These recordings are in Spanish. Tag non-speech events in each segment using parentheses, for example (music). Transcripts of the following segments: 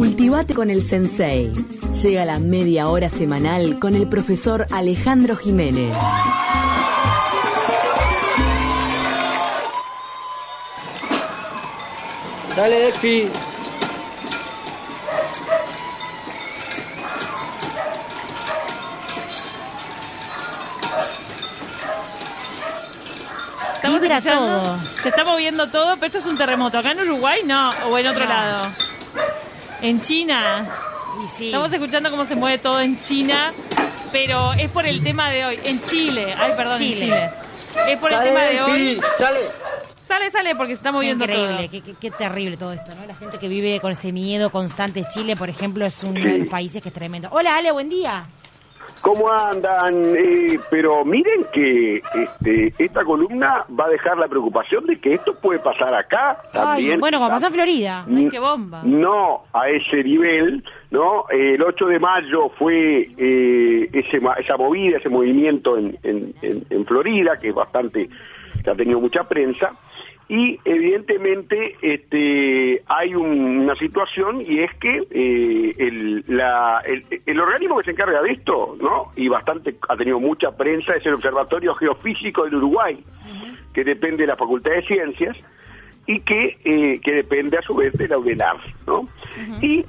Cultivate con el Sensei. Llega la media hora semanal con el profesor Alejandro Jiménez. Dale, Defi. Estamos escuchando, todo. Se está moviendo todo, pero esto es un terremoto. ¿Acá en Uruguay no? ¿O en otro No. lado? En China. Y sí. Estamos escuchando cómo se mueve todo en China, pero es por el tema de hoy. En Chile. Ay, perdón, en Chile. Es por el tema de hoy. Defi, sale. Sale, sale, porque se está moviendo Increíble, todo. qué, qué- qué terrible todo esto, ¿no? La gente que vive con ese miedo constante. Chile, por ejemplo, es uno de los países que es tremendo. Hola, Ale, buen día. ¿Cómo andan? Eh, pero miren que este, esta columna va a dejar la preocupación de que esto puede pasar acá también. Ay, bueno, como pasó en Florida. Ay, qué bomba. No a ese nivel, ¿no? El 8 de mayo fue eh, ese, esa movida, ese movimiento en, en, en- en Florida, que es bastante, que ha tenido mucha prensa. Y evidentemente este, hay un- una situación y es que eh, el, la- el, el organismo que se encarga de esto, ¿no? Y bastante ha tenido mucha prensa es el Observatorio Geofísico del Uruguay, que depende de la Facultad de Ciencias y que, eh, que depende a su vez de la UDELAR, ¿no? Y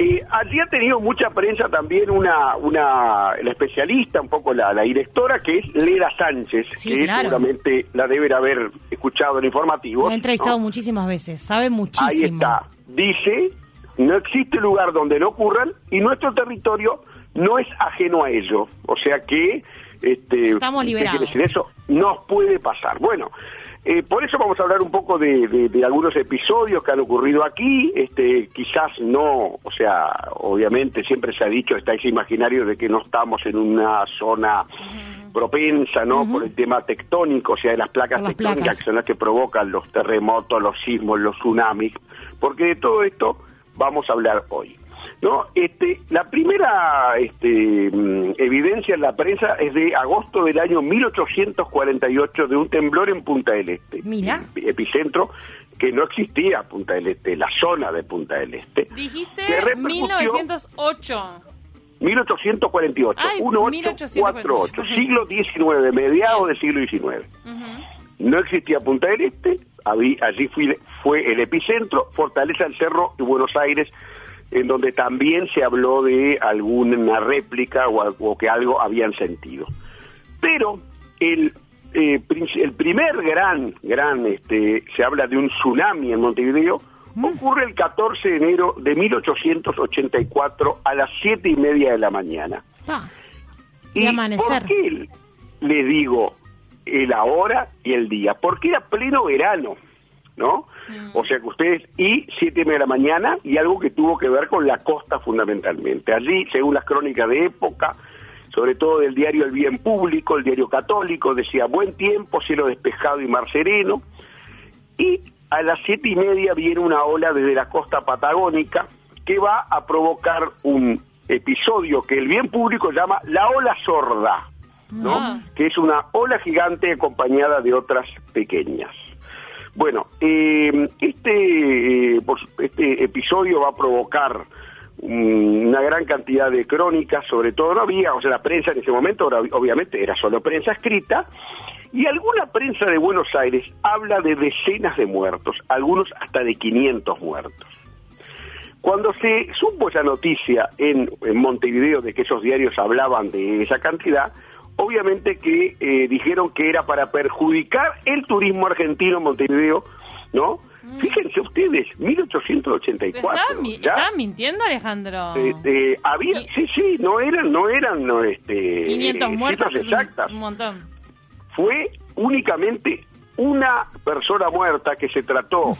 eh, allí ha tenido mucha prensa también una, una la especialista, un poco la, la directora, que es Leda Sánchez, Sí, que claro. seguramente la deben haber escuchado en informativos. Lo he entrevistado ¿no? muchísimas veces. Sabe muchísimo. Ahí está. Dice, no existe lugar donde no ocurran y nuestro territorio no es ajeno a ello. O sea que... Este, Estamos ¿qué quiere liberados. decir eso? Nos puede pasar. Bueno, eh, por eso vamos a hablar un poco de, de- de algunos episodios que han ocurrido aquí. Este, quizás no, o sea, obviamente siempre se ha dicho, está ese imaginario de que no estamos en una zona propensa, ¿no? Por el tema tectónico, o sea, de las placas las tectónicas placas. que son las que provocan los terremotos, los sismos, los tsunamis, porque de todo esto vamos a hablar hoy. ¿No? Este, la primera este, mm, evidencia en la prensa es de agosto del año 1848 de un temblor en Punta del Este, Mira. epicentro que no existía Punta del Este, la zona de Punta del Este. Dijiste que repercutió- 1908. 1848, Ay, 1848, 1848. siglo XIX, mediados del siglo XIX. No existía Punta del Este, allí fui- fue el epicentro, Fortaleza del Cerro y Buenos Aires, en donde también se habló de alguna réplica o, o que algo habían sentido. Pero el, eh, el primer gran, gran, este, se habla de un tsunami en Montevideo, ocurre el 14 de enero de 1884 a las siete y media de la mañana. Ah, ¿Y amanecer. por qué le digo el ahora y el día? Porque era pleno verano, ¿no? O sea que ustedes, y siete y media de la mañana, y algo que tuvo que ver con la costa fundamentalmente. Allí, según las crónicas de época, sobre todo del diario El Bien Público, el diario católico, decía buen tiempo, cielo despejado y mar sereno, y a las siete y media viene una ola desde la costa patagónica que va a provocar un episodio que el bien público llama la ola sorda, ¿no? Ah. Que es una ola gigante acompañada de otras pequeñas. Bueno, eh, este, eh, este episodio va a provocar una gran cantidad de crónicas, sobre todo no había, o sea, la prensa en ese momento, obviamente, era solo prensa escrita, y alguna prensa de Buenos Aires habla de decenas de muertos, algunos hasta de 500 muertos. Cuando se supo esa noticia en, en Montevideo de que esos diarios hablaban de esa cantidad, obviamente que eh, dijeron que era para perjudicar el turismo argentino en Montevideo, ¿no? Fíjense ustedes, 1884. ¿Estás mintiendo, Alejandro? eh, eh, había, Y- sí, sí, no eran, no eran, no, este, 500 eh, muertos es un montón. Fue únicamente una persona muerta que se trató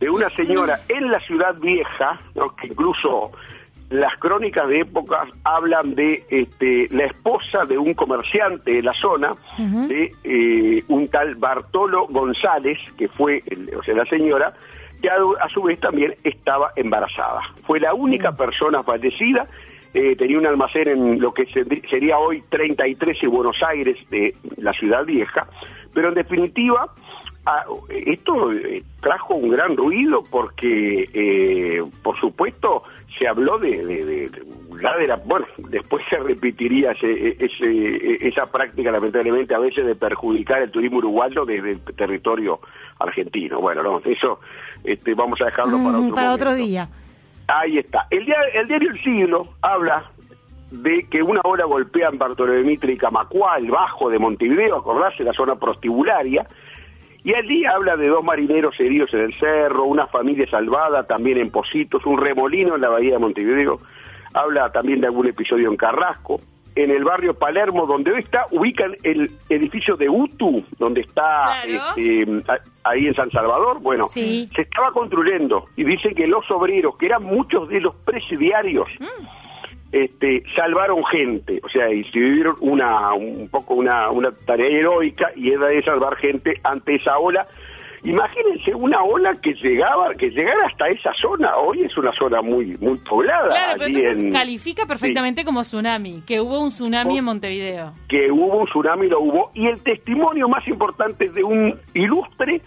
de una señora en la ciudad vieja, ¿no? que incluso las crónicas de época hablan de este, la esposa de un comerciante de la zona, de eh, un tal Bartolo González, que fue, el- o sea, la señora, que a, a su vez también estaba embarazada. Fue la única persona fallecida eh, tenía un almacén en lo que se- sería hoy 33 y Buenos Aires de la ciudad vieja, pero en definitiva ah, esto eh, trajo un gran ruido porque, eh, por supuesto, se habló de, de, de- de- la de la- bueno, después se repetiría ese, ese- esa práctica, lamentablemente, a veces de perjudicar el turismo uruguayo desde el territorio argentino. Bueno, no, eso este, vamos a dejarlo para Mm, otro para otro día. Ahí está. El, dia- el diario El Siglo habla de que una ola golpea en Bartolomé Mitre y Camacuá, el bajo de Montevideo, acordarse, la zona prostibularia, y allí habla de dos marineros heridos en el cerro, una familia salvada también en Positos, un remolino en la bahía de Montevideo, habla también de algún episodio en Carrasco, en el barrio Palermo, donde hoy está, ubican el edificio de UTU, donde está Claro. este, ahí en San Salvador, bueno, Sí. se estaba construyendo y dicen que los obreros, que eran muchos de los presidiarios, este, salvaron gente, o sea, hicieron una, un poco una, una tarea heroica y era de salvar gente ante esa ola. Imagínense una ola que llegaba, que llegara hasta esa zona. Hoy es una zona muy, muy poblada. Claro, pero allí entonces en- califica perfectamente como tsunami, que hubo un tsunami Oh. en Montevideo. que hubo un tsunami, lo hubo, y el testimonio más importante de un ilustre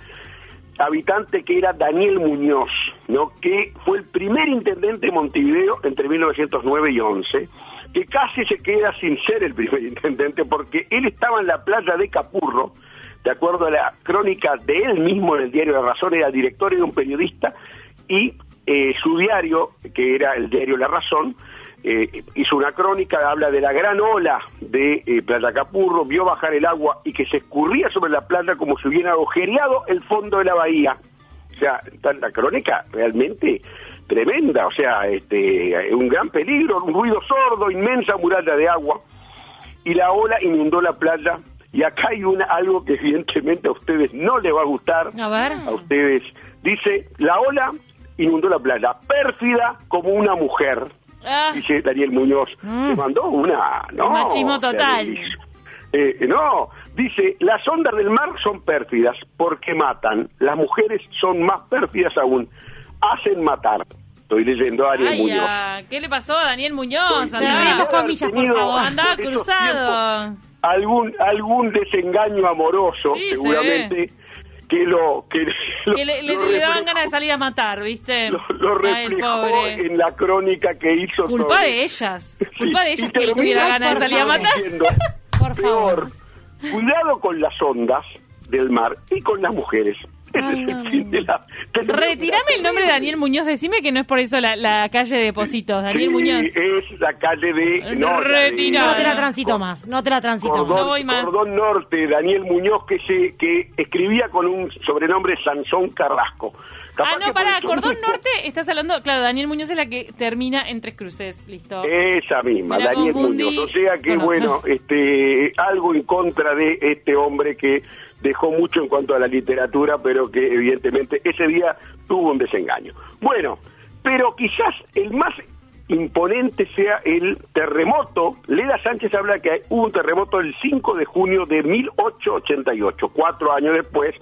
habitante que era Daniel Muñoz, ¿no? que fue el primer intendente de Montevideo entre 1909 y 11, que casi se queda sin ser el primer (laughs) intendente porque él estaba en la playa de Capurro, de acuerdo a la crónica de él mismo en el diario La Razón, era director y un periodista, y eh, su diario, que era el diario La Razón, eh, hizo una crónica, habla de la gran ola de eh, Capurro, vio bajar el agua y que se escurría sobre la playa como si hubiera agujereado el fondo de la bahía. O sea, la crónica realmente tremenda, o sea, este, un gran peligro, un ruido sordo, inmensa muralla de agua, y la ola inundó la playa. Y acá hay una, algo que evidentemente a ustedes no les va a gustar, A ver. a ustedes. Dice, la ola inundó la playa, pérfida como una mujer Ah, dice Daniel Muñoz, Mm. le mandó una, no. Machismo total. Eh, no, dice, las ondas del mar son pérfidas porque matan, las mujeres son más pérfidas aún, hacen matar. Estoy leyendo a Daniel ay, Muñoz. ah, ¿qué le pasó a Daniel Muñoz? Haber comillas, por favor. andaba cruzado. Algún, algún desengaño amoroso, Sí, seguramente, que lo... Que, (laughs) lo- Que le, le- lo le daban ganas de salir a matar, ¿viste? Lo, lo reflejó en la crónica que hizo Culpa sobre- de ellas. (laughs) Sí, Culpa de ellas que termina tuviera ganas de salir a matar. diciendo, (laughs) Por favor. peor, cuidado con las ondas del mar y con las mujeres. Ay, (laughs) no. de la... de Retirame el nombre de Daniel Muñoz, decime que no es por eso la, la calle de Positos. Daniel Sí, Muñoz. es la calle de... No. No te la transito más, no te la transito Cordón, más. No voy más. Cordón Norte, Daniel Muñoz, que se que escribía con un sobrenombre Sansón Carrasco. Capaz Ah, no, pará, Cordón mismo- Norte, estás hablando, claro, Daniel Muñoz es la que termina en Tres Cruces, listo. Esa misma, Daniel confundí Muñoz. O sea que, bueno, otro. este, algo en contra de este hombre que dejó mucho en cuanto a la literatura, pero que evidentemente ese día tuvo un desengaño. Bueno, pero quizás el más imponente sea el terremoto. Leda Sánchez habla que hubo un terremoto el 5 de junio de 1888, cuatro años después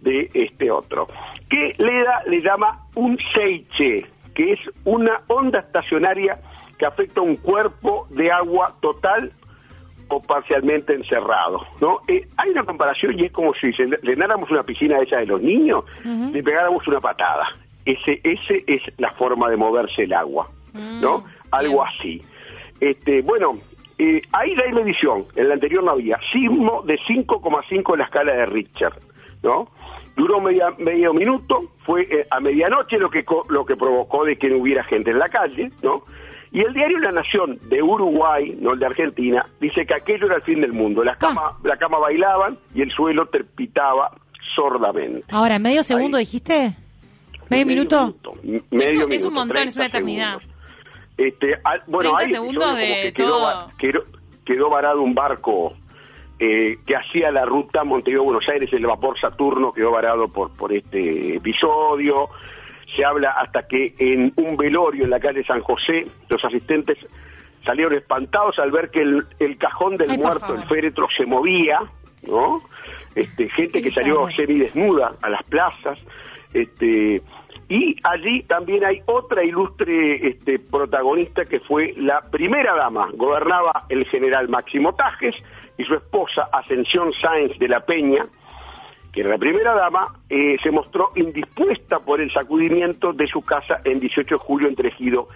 de este otro, que Leda le llama un seiche, que es una onda estacionaria que afecta a un cuerpo de agua total o parcialmente encerrado, ¿no? Eh, hay una comparación y es como si llenáramos una piscina esa de los niños, le pegáramos una patada. Ese, ese es la forma de moverse el agua, ¿no? Algo bien. así. Este, bueno, eh, ahí hay medición, en la anterior no había, sismo de 5,5 en la escala de Richter, ¿no? Duró media, medio minuto, fue eh, a medianoche lo que, lo que provocó de que no hubiera gente en la calle, ¿no? Y el diario La Nación de Uruguay, no el de Argentina, dice que aquello era el fin del mundo. Las camas, la cama bailaban y el suelo trepitaba sordamente. Ahora, ¿en medio segundo Ahí. dijiste? ¿Medio minuto? m- Es Medio un- es un minuto, montón, es 30 una eternidad. segundos. Este, bueno, 30 hay segundos episodios como de que quedó, todo. va- quedó, quedó varado un barco eh, que hacía la ruta Montevideo-Buenos Aires, el vapor Saturno quedó varado por, por este episodio. Se habla hasta que en un velorio en la calle San José, los asistentes salieron espantados al ver que el, el cajón del Ay, muerto, el féretro, se movía, ¿no? Este, gente que salió semidesnuda a las plazas, este, y allí también hay otra ilustre este, protagonista que fue la primera dama, gobernaba el general Máximo Tajes y su esposa Ascensión Sáenz de la Peña, que la primera dama, eh, se mostró indispuesta por el sacudimiento de su casa en 18 de julio entre Ejido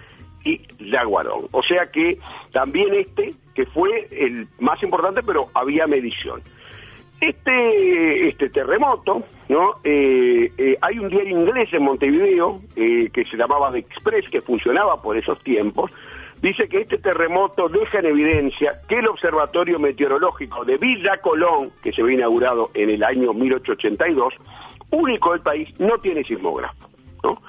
y Yaguarón. O sea que también este, que fue el más importante, pero había medición. Este, este terremoto, ¿no? Eh, eh, hay un diario inglés en Montevideo que se llamaba The Express, que funcionaba por esos tiempos, dice que este terremoto deja en evidencia que el Observatorio Meteorológico de Villa Colón, que se había inaugurado en el año 1882, único del país, no tiene sismógrafo, ¿no?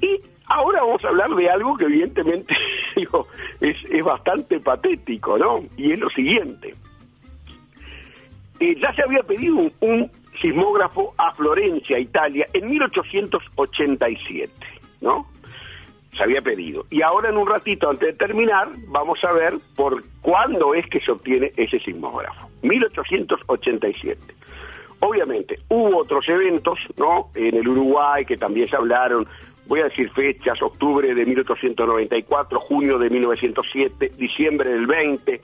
Y ahora vamos a hablar de algo que evidentemente (laughs) digo, es, bastante patético, ¿no? Y es lo siguiente. Eh, ya se había pedido un sismógrafo a Florencia, Italia, en 1887, ¿no? Se había pedido. Y ahora en un ratito, antes de terminar, vamos a ver por cuándo es que se obtiene ese sismógrafo. 1887. Obviamente, hubo otros eventos, ¿no? En el Uruguay que también se hablaron, voy a decir fechas, octubre de 1894, junio de 1907, diciembre del 20,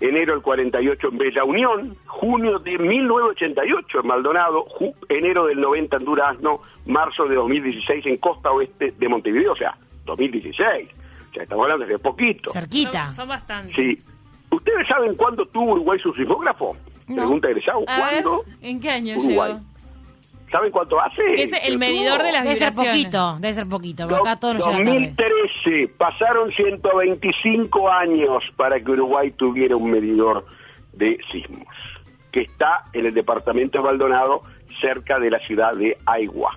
enero del 48 en Bella Unión, junio de 1988 en Maldonado, enero del 90 en Durazno, marzo de 2016 en Costa Oeste de Montevideo, o sea, 2016. O sea, estamos hablando de poquito. Cerquita. Son, son bastantes. Sí. ¿Ustedes saben cuándo tuvo Uruguay su sismógrafo? No. Pregunta egresado. Ver, ¿Cuándo? ¿en qué año Uruguay. llegó? ¿Saben cuánto hace? Es el medidor tuvo. de las Debe ser vibraciones. poquito, debe ser poquito, porque acá todo nos llega tarde. 2013, pasaron 125 años para que Uruguay tuviera un medidor de sismos, que está en el departamento de Maldonado, cerca de la ciudad de Aigua.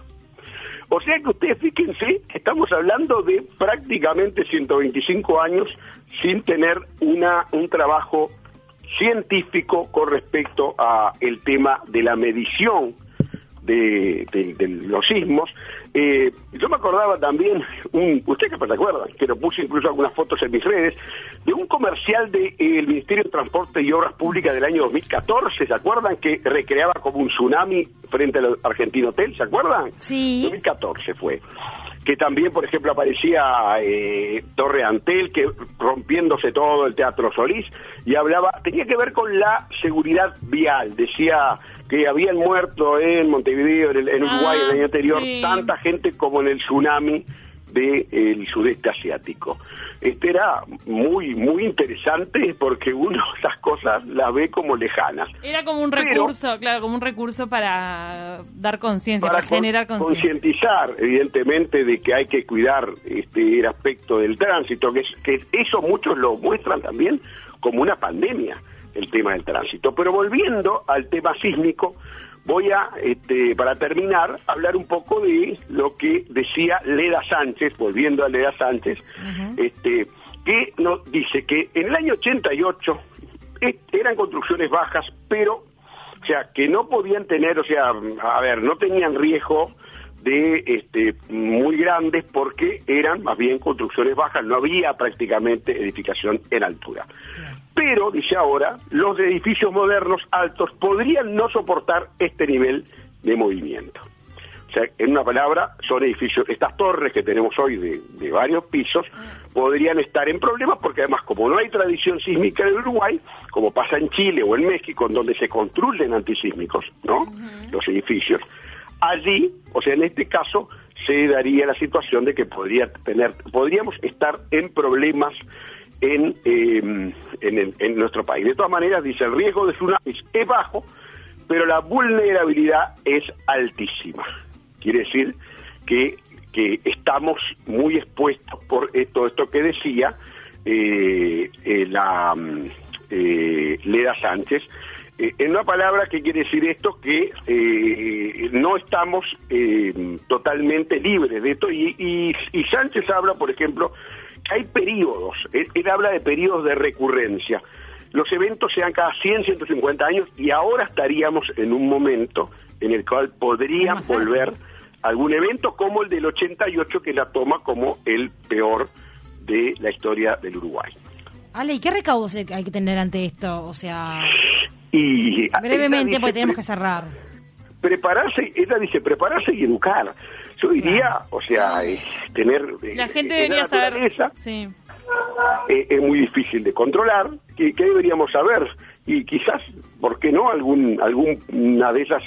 O sea que ustedes fíjense estamos hablando de prácticamente 125 años sin tener una un trabajo científico con respecto a el tema de la medición de los sismos. Eh, yo me acordaba también, un, ¿ustedes qué se acuerdan? Que lo puse incluso algunas fotos en mis redes, de un comercial del Ministerio de Transporte y Obras Públicas del año 2014, ¿se acuerdan? Que recreaba como un tsunami frente al Argentino Hotel, ¿se acuerdan? Sí. 2014 fue. Que también, por ejemplo, aparecía eh, Torre Antel, que rompiéndose todo el Teatro Solís, y hablaba, tenía que ver con la seguridad vial. Decía que habían muerto en Montevideo, en, el- en Uruguay el Ah, año anterior, sí. tanta gente como en el tsunami del sudeste asiático. Este era muy, muy interesante porque uno (laughs) esas cosas las ve como lejanas. Era como un Pero- recurso, claro, como un recurso para dar conciencia, para, con- generar conciencia. concientizar, evidentemente, de que hay que cuidar este el aspecto del tránsito, que, es, que eso muchos lo muestran también como una pandemia, el tema del tránsito. Pero volviendo al tema sísmico, voy a, este, para terminar, hablar un poco de lo que decía Leda Sánchez, volviendo a Leda Sánchez, este, que nos dice que en el año 88 eh, eran construcciones bajas, pero o sea, que no podían tener, o sea, a ver, no tenían riesgo de este muy grandes porque eran más bien construcciones bajas, no había prácticamente edificación en altura. Pero, dice ahora, los edificios modernos altos podrían no soportar este nivel de movimiento. O sea, en una palabra, son edificios, estas torres que tenemos hoy de, de varios pisos, podrían estar en problemas porque además, como no hay tradición sísmica en Uruguay, como pasa en Chile o en México, en donde se construyen antisísmicos, ¿no? Los edificios, allí, o sea, en este caso, se daría la situación de que podría tener, podríamos estar en problemas en, eh, en, nuestro país. De todas maneras, dice, el riesgo de tsunamis es bajo, pero la vulnerabilidad es altísima. Quiere decir que, que estamos muy expuestos por esto, esto que decía eh, eh, la mm, eh, Leda Sánchez. Eh, en una palabra, ¿qué quiere decir esto? Que eh, no estamos eh, totalmente libres de esto. Y, y, y Sánchez habla, por ejemplo, que hay periodos. Él, él habla de periodos de recurrencia. Los eventos se dan cada 100, 150 años y ahora estaríamos en un momento en el cual podría volver algún evento como el del 88 que la toma como el peor de la historia del Uruguay. Ale, ¿y qué recaudos hay que tener ante esto? O sea, Y ella brevemente, dice porque tenemos que cerrar. prepararse, ella dice prepararse y educar. Yo diría, o sea, es tener eh, La gente la debería saber. Sí. eh, es muy difícil de controlar, que, que deberíamos saber y quizás, ¿por qué no? Algún, alguna de esas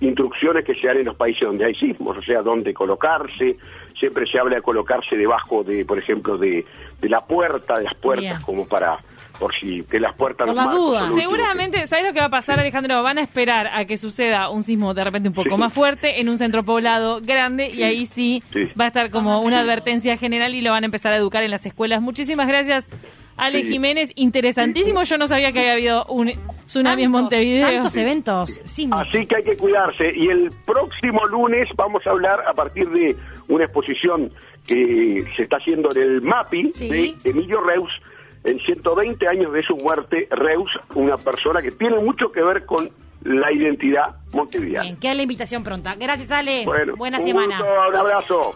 instrucciones que se dan en los países donde hay sismos, o sea, dónde colocarse, siempre se habla de colocarse debajo de, por ejemplo, de, de la puerta, de las puertas, Bien. como para, por si, que las puertas... Por las marcos dudas. Seguramente, ¿sabes lo que va a pasar, Alejandro? Van a esperar a que suceda un sismo de repente un poco Sí. más fuerte en un centro poblado grande y ahí sí, Sí. va a estar como una advertencia general y lo van a empezar a educar en las escuelas. Muchísimas gracias, Ale Sí. Jiménez. Interesantísimo. Yo no sabía que había habido un tsunami en Montevideo. Tantos eventos. Sí, Así que hay que cuidarse. Y el próximo lunes vamos a hablar a partir de una exposición que se está haciendo en el MAPI Sí. de Emilio Reus. En 120 años de su muerte, Reus, una persona que tiene mucho que ver con la identidad montevideana. Bien, queda la invitación pronta. Gracias, Ale. Bueno, Buena un semana. gusto, un abrazo.